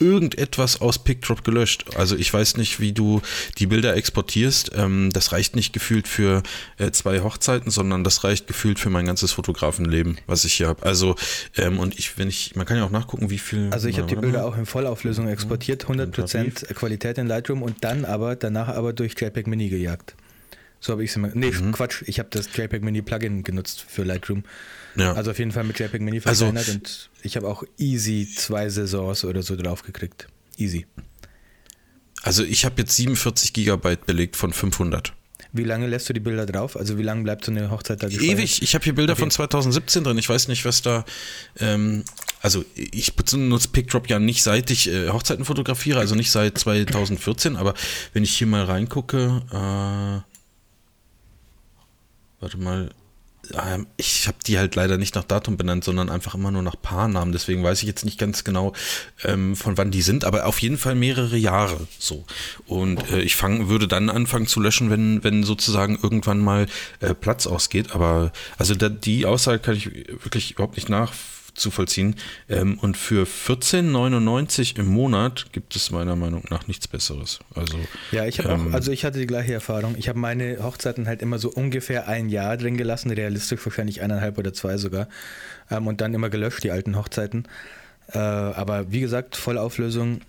Speaker 2: irgendetwas aus PickDrop gelöscht. Also ich weiß nicht, wie du die Bilder exportierst. Ähm, das reicht nicht gefühlt für äh, zwei Hochzeiten, sondern das reicht gefühlt für mein ganzes Fotografenleben, was ich hier habe. Also ähm, und ich, wenn ich, man kann ja auch nachgucken, wie viel.
Speaker 3: Also ich habe die Bilder auch in Vollauflösung exportiert, 100% Qualität in Lightroom und dann aber danach aber durch JPEG Mini gejagt. So habe ich es immer. Nee,
Speaker 2: Mhm.
Speaker 3: Quatsch, ich habe das JPEG Mini Plugin genutzt für Lightroom.
Speaker 2: Ja.
Speaker 3: Also auf jeden Fall mit JPEG Mini
Speaker 2: Also-
Speaker 3: verkleinert und ich habe auch easy zwei Saisons oder so drauf gekriegt. Easy.
Speaker 2: Also ich habe jetzt 47 Gigabyte belegt von 500.
Speaker 3: Wie lange lässt du die Bilder drauf? Also wie lange bleibt so eine Hochzeit da gespeichert?
Speaker 2: Ewig. Ich habe hier Bilder
Speaker 3: Okay.
Speaker 2: von 2017 drin. Ich weiß nicht, was da. Ähm, also ich benutze PickDrop ja nicht seit ich äh, Hochzeiten fotografiere, also nicht seit 2014. Aber wenn ich hier mal reingucke, äh, warte mal. Ähm, Ich habe die halt leider nicht nach Datum benannt, sondern einfach immer nur nach Paarnamen. Deswegen weiß ich jetzt nicht ganz genau, ähm, von wann die sind, aber auf jeden Fall mehrere Jahre so. Und äh, ich fang, würde dann anfangen zu löschen, wenn, wenn sozusagen irgendwann mal äh, Platz ausgeht. Aber also da, die Aussage kann ich wirklich überhaupt nicht nachzuvollziehen. Ähm, und für 14,99 im Monat gibt es meiner Meinung nach nichts Besseres. Also
Speaker 3: Ja, ich habe
Speaker 2: ähm,
Speaker 3: auch, also ich hatte die gleiche Erfahrung. Ich habe meine Hochzeiten halt immer so ungefähr ein Jahr drin gelassen, realistisch wahrscheinlich eineinhalb oder zwei sogar. Ähm, und dann immer gelöscht, die alten Hochzeiten. Äh, aber wie gesagt, Vollauflösung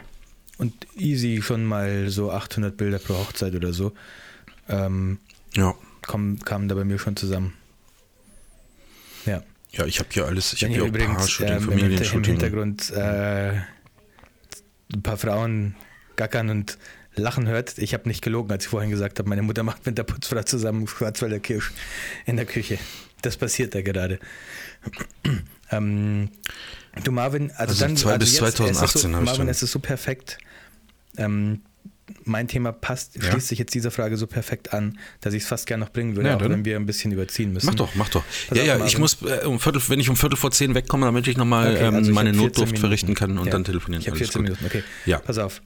Speaker 3: und easy schon mal so 800 Bilder pro Hochzeit oder so. Ähm,
Speaker 2: Ja.
Speaker 3: Kommen, kamen da bei mir schon zusammen. Ja.
Speaker 2: Ja, ich habe hier alles. Ich habe hier auch
Speaker 3: übrigens
Speaker 2: Paar-Shooting,
Speaker 3: ähm, im, Hinter- im
Speaker 2: Familienshooting.
Speaker 3: Hintergrund äh, ein paar Frauen gackern und lachen hört, ich habe nicht gelogen, als ich vorhin gesagt habe, meine Mutter macht mit der Putzfrau zusammen Schwarzwälder Kirsch in der Küche. Das passiert da gerade. ähm, du Marvin, also,
Speaker 2: Also
Speaker 3: dann
Speaker 2: zwei- bis
Speaker 3: jetzt, es ist
Speaker 2: 2018
Speaker 3: so, Marvin, es ist so perfekt. Ähm, mein Thema passt,
Speaker 2: Ja.
Speaker 3: schließt sich jetzt dieser Frage so perfekt an, dass ich es fast gerne noch bringen würde,
Speaker 2: Ja,
Speaker 3: auch wenn wir ein bisschen überziehen müssen.
Speaker 2: Mach doch, mach doch.
Speaker 3: Pass
Speaker 2: ja,
Speaker 3: auf,
Speaker 2: ja,
Speaker 3: Marvin.
Speaker 2: ich muss äh, um Viertel, wenn ich um Viertel vor zehn wegkomme, damit ich nochmal
Speaker 3: Okay,
Speaker 2: ähm,
Speaker 3: also ich
Speaker 2: meine
Speaker 3: hab 14
Speaker 2: Notdurft verrichten kann und
Speaker 3: Ja.
Speaker 2: dann telefonieren.
Speaker 3: Ich habe
Speaker 2: Alles
Speaker 3: 14
Speaker 2: gut.
Speaker 3: Minuten, okay.
Speaker 2: Ja.
Speaker 3: Pass auf.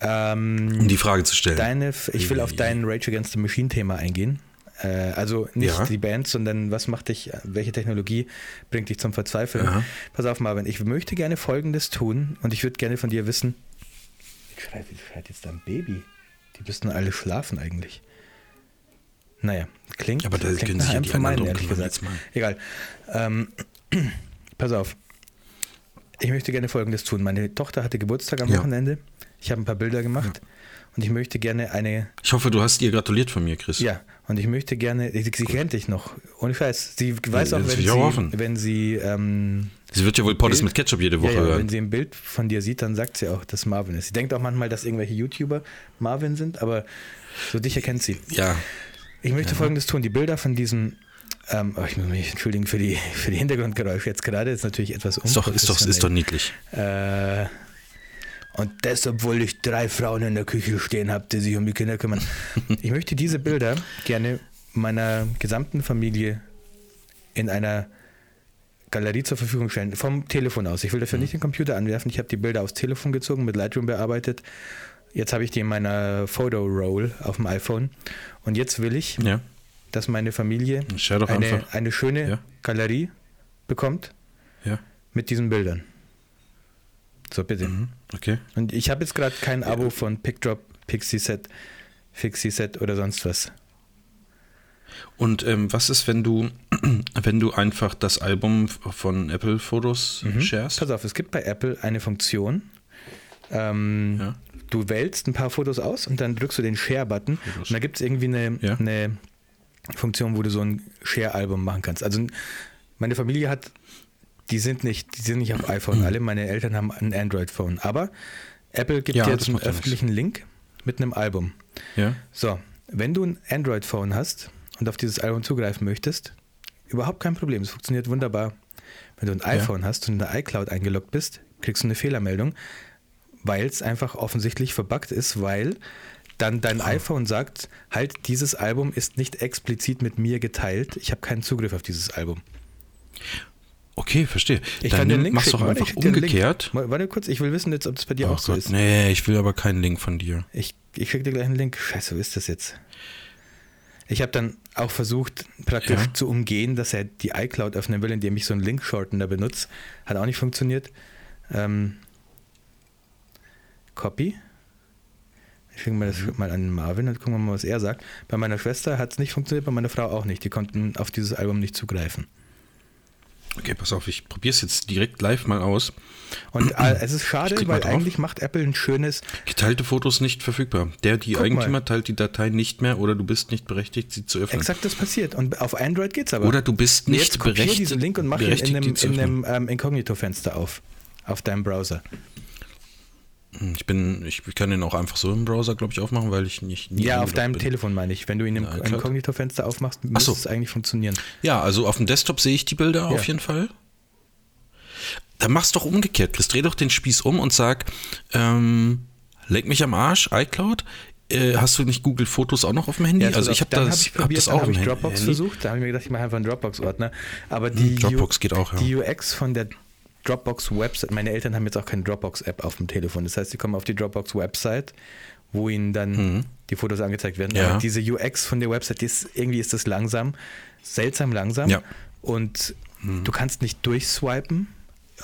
Speaker 3: Ähm,
Speaker 2: Um die Frage zu stellen.
Speaker 3: deine, ich will auf dein Rage Against the Machine Thema eingehen. Äh, also nicht
Speaker 2: Ja.
Speaker 3: die Band, sondern was macht dich, welche Technologie bringt dich zum Verzweifeln? Pass auf, Marvin, ich möchte gerne Folgendes tun und ich würde gerne von dir wissen, schreit, schreit jetzt dein Baby? Die müssten alle schlafen eigentlich. Naja, klingt,
Speaker 2: Aber da
Speaker 3: klingt
Speaker 2: können sich ja die anderen
Speaker 3: ehrlich gesagt. Egal. Ähm, pass auf. Ich möchte gerne Folgendes tun. Meine Tochter hatte Geburtstag am
Speaker 2: Ja.
Speaker 3: Wochenende. Ich habe ein paar Bilder gemacht und ich möchte gerne eine
Speaker 2: Ich hoffe, du hast ihr gratuliert von mir, Chris.
Speaker 3: ja, und ich möchte gerne, sie, sie kennt dich noch, ohne Scheiß. Sie weiß auch,
Speaker 2: das
Speaker 3: wenn
Speaker 2: ich auch
Speaker 3: sie,
Speaker 2: hoffen.
Speaker 3: wenn sie, ähm,
Speaker 2: Sie wird ja wohl Poddes mit Ketchup jede
Speaker 3: ja,
Speaker 2: Woche
Speaker 3: ja,
Speaker 2: hören.
Speaker 3: wenn sie ein Bild von dir sieht, dann sagt sie auch, dass Marvin ist. Sie denkt auch manchmal, dass irgendwelche YouTuber Marvin sind, aber so dich erkennt sie.
Speaker 2: Ja,
Speaker 3: Ich möchte folgendes tun, die Bilder von diesem, ähm, oh, ich muss mich entschuldigen für die, für die Hintergrundgeräusche jetzt gerade, ist natürlich etwas
Speaker 2: ist doch, ist doch, ist doch niedlich.
Speaker 3: Äh, und das, obwohl ich drei Frauen in der Küche stehen habe, die sich um die Kinder kümmern. Ich möchte diese Bilder gerne meiner gesamten Familie in einer Galerie zur Verfügung stellen, vom Telefon aus. Ich will dafür nicht den Computer anwerfen. Ich habe die Bilder aufs Telefon gezogen, mit Lightroom bearbeitet. Jetzt habe ich die in meiner Photo Roll auf dem iPhone. Und jetzt will ich,
Speaker 2: Ja.
Speaker 3: dass meine Familie eine, eine schöne
Speaker 2: Ja.
Speaker 3: Galerie bekommt
Speaker 2: Ja.
Speaker 3: mit diesen Bildern. So, bitte.
Speaker 2: Mhm. Okay.
Speaker 3: Und ich habe jetzt gerade kein Abo von PickDrop, Pixieset, Fixieset oder sonst was.
Speaker 2: Und ähm, was ist, wenn du, wenn du einfach das Album von Apple Fotos sharest?
Speaker 3: Pass auf, es gibt bei Apple eine Funktion. Ähm,
Speaker 2: Ja.
Speaker 3: Du wählst ein paar Fotos aus und dann drückst du den Share-Button. Und da gibt es irgendwie eine,
Speaker 2: Ja.
Speaker 3: eine Funktion, wo du so ein Share-Album machen kannst. Also meine Familie hat, die sind nicht, die sind nicht auf iPhone alle. Meine Eltern haben ein Android-Phone. Aber Apple gibt
Speaker 2: Ja,
Speaker 3: dir jetzt einen
Speaker 2: ja
Speaker 3: öffentlichen Link mit einem Album.
Speaker 2: Ja.
Speaker 3: So, wenn du ein Android-Phone hast und auf dieses Album zugreifen möchtest, überhaupt kein Problem. Es funktioniert wunderbar. Wenn du ein iPhone hast und in der iCloud eingeloggt bist, kriegst du eine Fehlermeldung, weil es einfach offensichtlich verbuggt ist, weil dann dein iPhone sagt, halt, dieses Album ist nicht explizit mit mir geteilt. Ich habe keinen Zugriff auf dieses Album.
Speaker 2: Okay, verstehe.
Speaker 3: Ich
Speaker 2: Dann
Speaker 3: kann den Link
Speaker 2: mach's doch
Speaker 3: schicken. Warte,
Speaker 2: einfach
Speaker 3: Link.
Speaker 2: umgekehrt.
Speaker 3: Wa- Warte kurz, ich will wissen jetzt, ob das bei dir
Speaker 2: Oh
Speaker 3: auch so
Speaker 2: Gott,
Speaker 3: ist.
Speaker 2: nee, ich will aber keinen Link von dir.
Speaker 3: Ich, ich schicke dir gleich einen Link. Scheiße, wo ist das jetzt? Ich habe dann auch versucht, praktisch
Speaker 2: Ja.
Speaker 3: zu umgehen, dass er die iCloud öffnen will, indem ich so einen Link-Shortener benutze. Hat auch nicht funktioniert. Ähm, Copy. Ich schicke mal das
Speaker 2: Mhm.
Speaker 3: mal an Marvin und gucken wir mal, was er sagt. Bei meiner Schwester hat es nicht funktioniert, bei meiner Frau auch nicht. Die konnten auf dieses Album nicht zugreifen.
Speaker 2: Okay, pass auf, ich probiere es jetzt direkt live mal aus.
Speaker 3: Und äh, es ist schade, weil eigentlich macht Apple ein schönes,
Speaker 2: Geteilte Fotos nicht verfügbar. Der, die
Speaker 3: Guck
Speaker 2: Eigentümer
Speaker 3: mal.
Speaker 2: teilt die Datei nicht mehr oder du bist nicht berechtigt, sie zu öffnen.
Speaker 3: exakt das passiert. Und auf Android geht's aber.
Speaker 2: Oder du bist nicht
Speaker 3: jetzt
Speaker 2: berechtigt,
Speaker 3: diesen Link und mach ihn in einem, in einem ähm, Inkognito-Fenster auf. Auf deinem Browser.
Speaker 2: Hm, Ich bin, ich kann den auch einfach so im Browser, glaube ich, aufmachen, weil ich nicht. nie
Speaker 3: Ja, auf deinem
Speaker 2: bin.
Speaker 3: Telefon meine ich. Wenn du ihn im
Speaker 2: klar.
Speaker 3: Inkognito-Fenster aufmachst,
Speaker 2: Ach
Speaker 3: müsste
Speaker 2: so.
Speaker 3: es eigentlich funktionieren.
Speaker 2: Ja, also auf dem Desktop sehe ich die Bilder auf jeden Fall. Dann mach's doch umgekehrt, Chris. Dreh doch den Spieß um und sag, ähm, leg mich am Arsch, iCloud. Äh, hast du nicht Google Fotos auch noch auf dem Handy?
Speaker 3: Ja,
Speaker 2: also ich habe
Speaker 3: dann
Speaker 2: das,
Speaker 3: hab
Speaker 2: das
Speaker 3: dann
Speaker 2: auch
Speaker 3: habe
Speaker 2: im
Speaker 3: ich
Speaker 2: Handy.
Speaker 3: Dropbox versucht. Da habe ich mir gedacht, ich mache einfach einen Dropbox-Ordner. Aber die,
Speaker 2: Dropbox
Speaker 3: U-
Speaker 2: geht auch, ja.
Speaker 3: die UX von der Dropbox-Website, meine Eltern haben jetzt auch keine Dropbox-App auf dem Telefon. Das heißt, sie kommen auf die Dropbox-Website, wo ihnen dann die Fotos angezeigt werden.
Speaker 2: Mhm. Ja.
Speaker 3: Aber diese UX von der Website, die ist, irgendwie ist das langsam, seltsam langsam.
Speaker 2: Ja.
Speaker 3: Und du kannst nicht durchswipen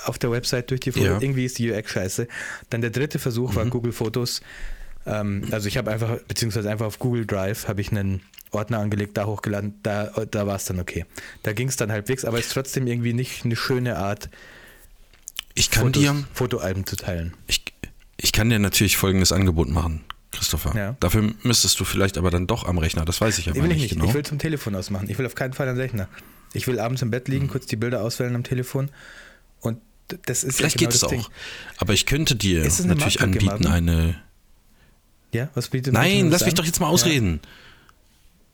Speaker 3: auf der Website durch die Fotos.
Speaker 2: Ja. Mhm.
Speaker 3: Irgendwie ist die UX scheiße. Dann der dritte Versuch war Google Fotos. Ähm, also ich habe einfach, beziehungsweise einfach auf Google Drive habe ich einen Ordner angelegt, da hochgeladen, da, da war es dann okay. Da ging es dann halbwegs, aber es ist trotzdem irgendwie nicht eine schöne Art,
Speaker 2: Ich kann
Speaker 3: Fotos,
Speaker 2: dir,
Speaker 3: Fotoalben zu teilen.
Speaker 2: ich, ich kann dir natürlich folgendes Angebot machen. Christopher.
Speaker 3: Ja.
Speaker 2: Dafür müsstest du vielleicht aber dann doch am Rechner, das weiß ich aber
Speaker 3: ich
Speaker 2: nicht,
Speaker 3: nicht.
Speaker 2: genau.
Speaker 3: Ich will zum Telefon ausmachen. Ich will auf keinen Fall am Rechner. Ich will abends im Bett liegen, kurz die Bilder auswählen am Telefon. Und das ist
Speaker 2: vielleicht
Speaker 3: ja genau
Speaker 2: geht es auch.
Speaker 3: Ding.
Speaker 2: Aber ich könnte dir natürlich
Speaker 3: Marktlücke,
Speaker 2: anbieten,
Speaker 3: Marvin?
Speaker 2: eine.
Speaker 3: Ja, was bietet
Speaker 2: Nein, lass mich
Speaker 3: an?
Speaker 2: doch jetzt mal ausreden.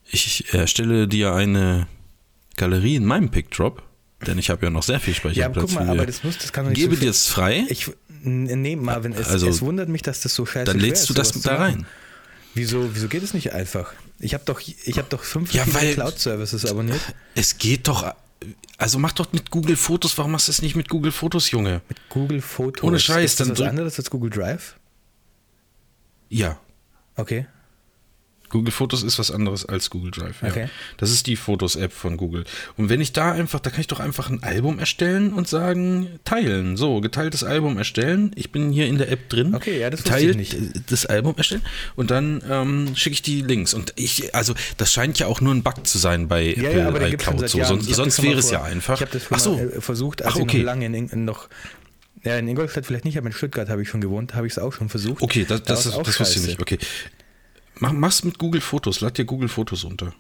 Speaker 2: Ich erstelle dir eine Galerie in meinem Pickdrop, denn ich habe ja noch sehr viel
Speaker 3: Ja, ja aber
Speaker 2: Speicherplatz.
Speaker 3: guck mal, aber das muss, das kann doch nicht
Speaker 2: gebe
Speaker 3: so
Speaker 2: dir es frei,
Speaker 3: Ich, nee, Marvin, es,
Speaker 2: Also,
Speaker 3: es wundert mich, dass das so scheiße
Speaker 2: dann
Speaker 3: schwer
Speaker 2: lädst
Speaker 3: ist,
Speaker 2: du das da rein.
Speaker 3: Wieso, wieso geht es nicht einfach? Ich habe doch, ich hab doch fünf
Speaker 2: Ja,
Speaker 3: Cloud-Services abonniert.
Speaker 2: Es geht doch. Also mach doch mit Google Fotos, warum machst du es nicht mit Google Fotos, Junge?
Speaker 3: Google Fotos.
Speaker 2: Ohne Scheiß,
Speaker 3: Ist das
Speaker 2: dann
Speaker 3: was anderes als Google Drive?
Speaker 2: Ja.
Speaker 3: Okay.
Speaker 2: Google Fotos ist was anderes als Google Drive. Ja.
Speaker 3: Okay.
Speaker 2: Das ist die Fotos-App von Google. Und wenn ich da einfach, da kann ich doch einfach ein Album erstellen und sagen, teilen. So, geteiltes Album erstellen. Ich bin hier in der App drin.
Speaker 3: Okay, ja, das
Speaker 2: Geteilt
Speaker 3: ich nicht.
Speaker 2: äh, das Album erstellen. Und dann ähm, schicke ich die Links. Und ich, also, das scheint ja auch nur ein Bug zu sein bei
Speaker 3: Ja,
Speaker 2: Apple
Speaker 3: ja, aber
Speaker 2: iCloud. So. Sonst,
Speaker 3: Ich
Speaker 2: sonst wäre es ja einfach.
Speaker 3: Ich habe das schon
Speaker 2: Ach so.
Speaker 3: äh, versucht, als
Speaker 2: Ach,
Speaker 3: ich
Speaker 2: okay.
Speaker 3: noch lange in, in noch ja, in Ingolstadt vielleicht nicht, aber in Stuttgart habe ich schon gewohnt, habe ich es auch schon versucht.
Speaker 2: Okay, das,
Speaker 3: Da
Speaker 2: das, das, wusste ich nicht. Okay. Mach, mach's mit Google Fotos. Lad dir Google Fotos unter.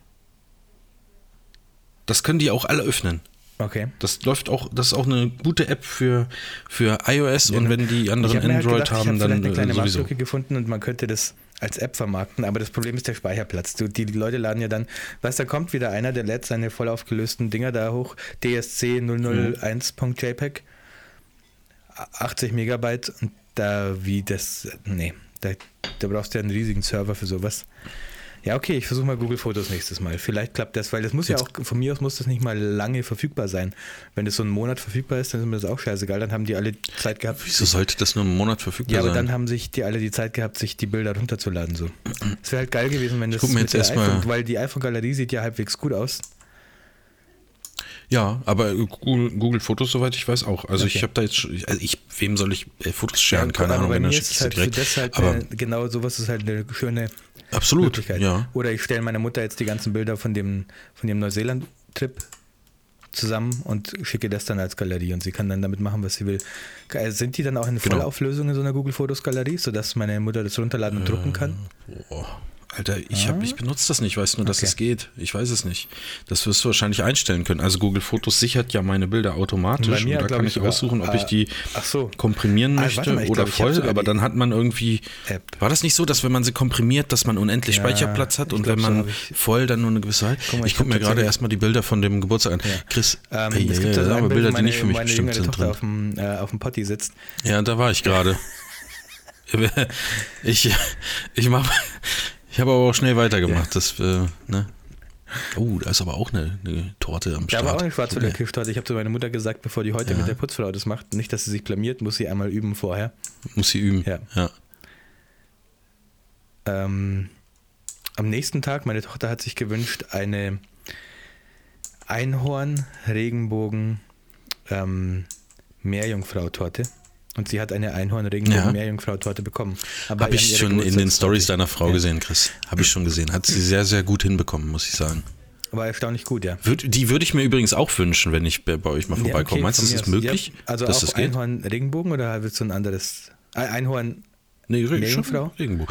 Speaker 2: Das können die auch alle öffnen.
Speaker 3: Okay.
Speaker 2: Das läuft auch, das ist auch eine gute App für, für iOS und wenn die anderen
Speaker 3: habe mir halt
Speaker 2: Android
Speaker 3: gedacht, ich
Speaker 2: haben,
Speaker 3: habe
Speaker 2: dann
Speaker 3: eine kleine
Speaker 2: äh, sowieso.
Speaker 3: Marktlücke gefunden und man könnte das als App vermarkten, aber das Problem ist der Speicherplatz. Du, die, die Leute laden ja dann, weißt da kommt wieder einer, der lädt seine voll aufgelösten Dinger da hoch, DSC 001.jpg, 80 Megabyte und da wie das, nee, da, da brauchst du ja einen riesigen Server für sowas. Ja, okay, ich versuche mal Google Fotos nächstes Mal. Vielleicht klappt das, weil das muss ja auch, von mir aus muss das nicht mal lange verfügbar sein. Wenn das so einen Monat verfügbar ist, dann ist mir das auch scheißegal, dann haben die alle Zeit gehabt.
Speaker 2: Wieso sollte das nur einen Monat verfügbar
Speaker 3: Ja, aber
Speaker 2: sein?
Speaker 3: dann haben sich die alle die Zeit gehabt, sich die Bilder runterzuladen. So. Es wäre halt geil gewesen, wenn das mit
Speaker 2: jetzt
Speaker 3: der
Speaker 2: erst mal-
Speaker 3: iPhone, weil die iPhone-Galerie sieht ja halbwegs gut aus.
Speaker 2: Ja, aber Google, Google Fotos, soweit ich weiß, auch. Also
Speaker 3: Okay.
Speaker 2: ich habe da jetzt, schon- also ich, wem soll ich äh, Fotos scheren? Keine
Speaker 3: aber
Speaker 2: Ahnung, wenn ich sie
Speaker 3: halt für
Speaker 2: direkt.
Speaker 3: das halt
Speaker 2: aber
Speaker 3: eine, genau sowas ist halt eine schöne
Speaker 2: absolut,
Speaker 3: Möglichkeit.
Speaker 2: ja.
Speaker 3: Oder ich stelle meiner Mutter jetzt die ganzen Bilder von dem, von dem Neuseeland-Trip zusammen und schicke das dann als Galerie und sie kann dann damit machen, was sie will. Äh, Sind die dann auch in
Speaker 2: Genau.
Speaker 3: Vollauflösung in so einer Google Fotos Galerie, sodass meine Mutter das runterladen und drucken kann?
Speaker 2: Boah. Alter, ich, hab, ich benutze das nicht, ich weiß nur, dass
Speaker 3: Okay.
Speaker 2: es geht. Ich weiß es nicht. Das wirst du wahrscheinlich einstellen können. Also Google Fotos sichert ja meine Bilder automatisch
Speaker 3: Bei
Speaker 2: und
Speaker 3: mir,
Speaker 2: da kann
Speaker 3: ich,
Speaker 2: aussuchen, ob
Speaker 3: äh,
Speaker 2: ich die
Speaker 3: so.
Speaker 2: komprimieren
Speaker 3: Ah,
Speaker 2: möchte
Speaker 3: warte mal,
Speaker 2: oder
Speaker 3: glaub,
Speaker 2: voll, aber dann hat man irgendwie.
Speaker 3: App.
Speaker 2: War das nicht so, dass wenn man sie komprimiert, dass man unendlich
Speaker 3: Ja,
Speaker 2: Speicherplatz hat und
Speaker 3: glaub,
Speaker 2: wenn
Speaker 3: so
Speaker 2: man
Speaker 3: ich-
Speaker 2: voll dann nur eine gewisse
Speaker 3: mal,
Speaker 2: ich
Speaker 3: ich
Speaker 2: gucke mir gerade erstmal die Bilder von dem Geburtstag an.
Speaker 3: Ja.
Speaker 2: Chris,
Speaker 3: Ähm,
Speaker 2: ey,
Speaker 3: es gibt da so
Speaker 2: aber Bilder,
Speaker 3: wo
Speaker 2: die
Speaker 3: meine,
Speaker 2: nicht für mich
Speaker 3: meine
Speaker 2: bestimmt sind drin.
Speaker 3: auf dem, äh, auf dem Potti sitzt.
Speaker 2: Ja, da war ich gerade. ich ich mach, ich habe aber auch schnell weitergemacht. Das, äh, ne? Oh, da ist aber auch eine, eine Torte am
Speaker 3: Da
Speaker 2: Start.
Speaker 3: war auch eine Schwarzwälder
Speaker 2: Okay.
Speaker 3: Kirschtorte. Ich habe zu meiner Mutter gesagt, bevor die heute
Speaker 2: Ja.
Speaker 3: mit der Putzfrau das macht, nicht, dass sie sich blamiert, muss sie einmal üben vorher.
Speaker 2: Muss sie üben.
Speaker 3: Ja.
Speaker 2: ja.
Speaker 3: Ähm, am nächsten Tag, meine Tochter hat sich gewünscht, eine Einhorn-Regenbogen ähm. Und sie hat eine Einhorn-Regenbogen
Speaker 2: Ja.
Speaker 3: Meerjungfrau-Torte bekommen.
Speaker 2: Habe ich schon in den. Stories deiner Frau
Speaker 3: Ja.
Speaker 2: gesehen, Chris. Habe ich schon gesehen. Hat sie sehr, sehr gut hinbekommen, muss ich sagen.
Speaker 3: War erstaunlich gut, ja.
Speaker 2: Würd, die würde ich mir übrigens auch wünschen, wenn ich bei euch mal
Speaker 3: Ja,
Speaker 2: vorbeikomme.
Speaker 3: okay,
Speaker 2: Meinst du, das ist
Speaker 3: aus.
Speaker 2: möglich?
Speaker 3: Ja, also
Speaker 2: dass
Speaker 3: auch
Speaker 2: das geht?
Speaker 3: Einhorn-Regenbogen oder willst du ein anderes? Ein- Einhorn.
Speaker 2: Nee, Regenbogen.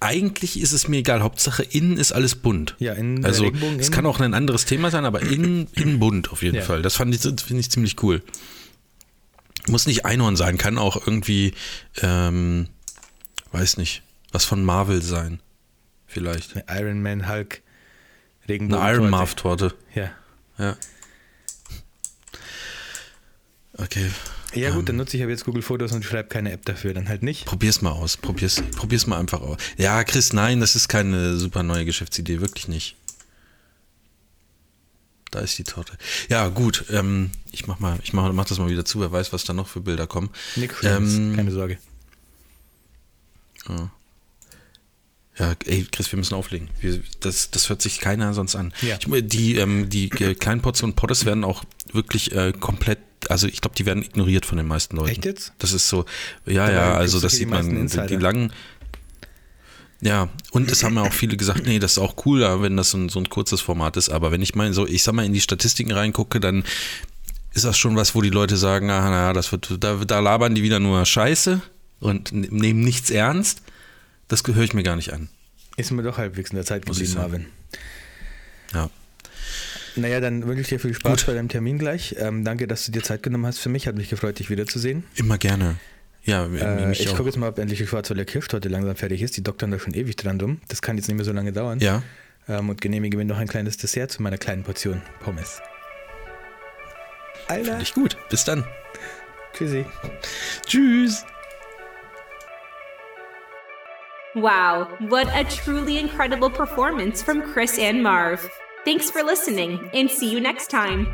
Speaker 2: Eigentlich ist es mir egal. Hauptsache innen ist alles bunt.
Speaker 3: Ja, in der
Speaker 2: Also es
Speaker 3: innen.
Speaker 2: kann auch ein anderes Thema sein, aber innen, innen bunt auf jeden
Speaker 3: Ja.
Speaker 2: Fall. Das fand ich, finde ich ziemlich cool. Muss nicht Einhorn sein, kann auch irgendwie, ähm, weiß nicht, was von Marvel sein. Vielleicht.
Speaker 3: Eine Iron Man, Hulk,
Speaker 2: Eine
Speaker 3: Regenbogen.
Speaker 2: Iron Marv Torte.
Speaker 3: Ja.
Speaker 2: Ja. Okay.
Speaker 3: Ja
Speaker 2: Ähm.
Speaker 3: gut, dann nutze ich aber jetzt Google Fotos und schreibe keine App dafür, dann halt nicht.
Speaker 2: Probier's mal aus. Probier's, probier's mal einfach aus. Ja, Chris, nein, das ist keine super neue Geschäftsidee, wirklich nicht. Da ist die Torte. Ja, gut. Ähm, ich mach mal, ich mach, mach das mal wieder zu. Wer weiß, was da noch für Bilder kommen.
Speaker 3: Schlimmes,
Speaker 2: Ähm,
Speaker 3: keine Sorge.
Speaker 2: Ja, ey, Chris, wir müssen auflegen. Wir, das, das hört sich keiner sonst an.
Speaker 3: Ja.
Speaker 2: Ich, die ähm, die Kleinpots und Pottes werden auch wirklich äh, komplett, also ich glaube, die werden ignoriert von den meisten Leuten.
Speaker 3: Echt jetzt?
Speaker 2: Das ist so, ja,
Speaker 3: Dabei
Speaker 2: ja, also das sieht man, die, die langen. Ja, und es haben ja auch viele gesagt, nee, das ist auch cool, wenn das so ein, so ein kurzes Format ist. Aber wenn ich mal so, ich sag mal, in die Statistiken reingucke, dann ist das schon was, wo die Leute sagen, ah, naja, das wird, da, da labern die wieder nur Scheiße und nehmen nichts ernst. Das höre ich mir gar nicht an.
Speaker 3: Ist mir doch halbwegs in der Zeit geblieben. Marvin.
Speaker 2: Ja.
Speaker 3: Naja, dann wünsche ich dir viel Spaß
Speaker 2: Gut.
Speaker 3: bei deinem Termin gleich. Ähm, danke, dass du dir Zeit genommen hast für mich. Hat mich gefreut, dich wiederzusehen.
Speaker 2: Immer gerne. Ja,
Speaker 3: Äh, ich gucke jetzt mal, ob endlich die Schwarzwälder Kirschtorte langsam fertig ist. Die doktern da schon ewig dran rum. Das kann jetzt nicht mehr so lange dauern.
Speaker 2: Ja,
Speaker 3: Ähm, und genehmige mir noch ein kleines Dessert zu meiner kleinen Portion Pommes. Alter,
Speaker 2: finde ich gut. Bis dann.
Speaker 3: tschüssi.
Speaker 2: Tschüss.
Speaker 1: Wow, what a truly incredible performance from Chris and Marv. Thanks for listening, and see you next time.